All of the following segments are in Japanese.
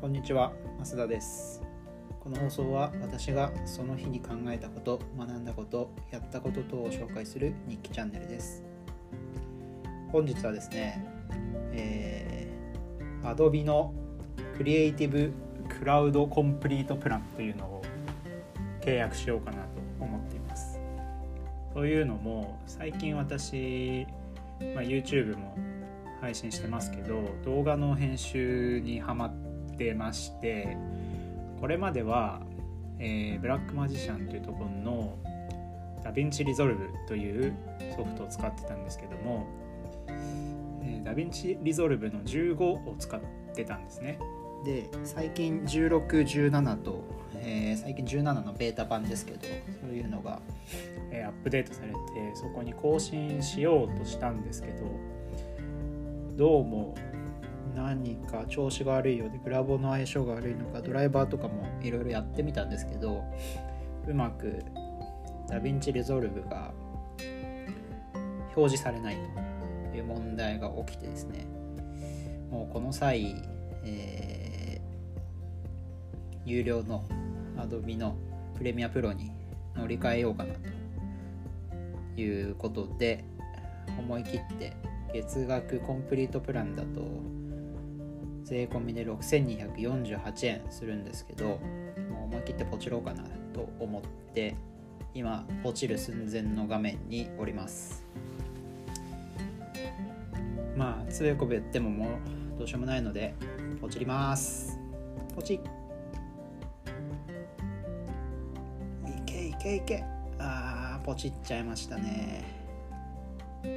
こんにちは、増田です。この放送は私がその日に考えたこと、学んだこと、やったこと等を紹介する日記チャンネルです。本日はですね、えー、Adobe のクリエイティブクラウドコンプリートプランというのを契約しようかなと思っています。というのも最近私、まあ、YouTube も配信してますけど動画の編集にハマってましてこれまでは、えーブラックマジシャンというところのダヴィンチリゾルブというソフトを使ってたんですけども、えーダヴィンチリゾルブの15を使ってたんですね。で最近1617と、えー最近17のベータ版ですけどそういうのが、えーアップデートされてそこに更新しようとしたんですけどどうも何か調子が悪いようでグラボの相性が悪いのかドライバーとかもいろいろやってみたんですけどうまくダヴィンチリゾルブが表示されないという問題が起きてですね。もうこの際、えー有料の Adobe のプレミアプロに乗り換えようかなということで思い切って月額コンプリートプランだと税込みで6248円するんですけどもう思い切ってポチろうかなと思って今ポチる寸前の画面におります。まあつべこべ言ってももうどうしようもないのでポチります。ポチ。いけいけいけ。あーポチっちゃいましたね。と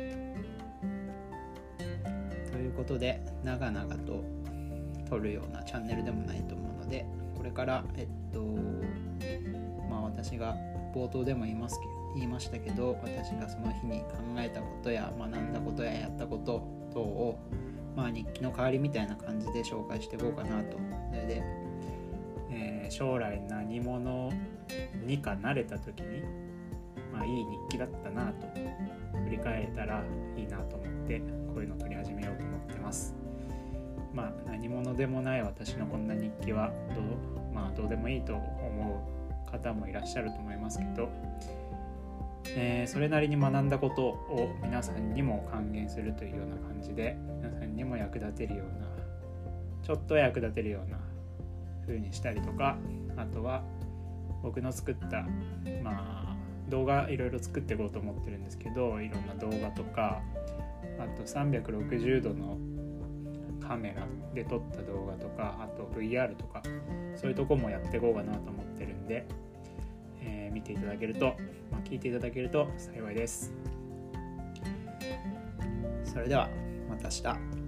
いうことで長々と撮るようなチャンネルでもないと思うのでこれからえっとまあ私が冒頭でも言いますけ言いましたけど私がその日に考えたことや学んだことややったこと等をまあ日記の代わりみたいな感じで紹介していこうかなと。それで、えー将来何者にかなれた時にまあいい日記だったなと振り返れたらいいなと思ってこういうの撮り始めまあ何者でもない私のこんな日記はどう,、まあ、どうでもいいと思う方もいらっしゃると思いますけど、えーそれなりに学んだことを皆さんにも還元するというような感じで皆さんにも役立てるようなちょっと役立てるような風にしたりとかあとは僕の作ったまあ動画いろいろ作っていこうと思ってるんですけどいろんな動画とかあと360度のカメラで撮った動画とかあと VR とかそういうとこもやっていこうかなと思ってるんで、えー見ていただけると、まあ、聞いていただけると幸いです。それではまた明日。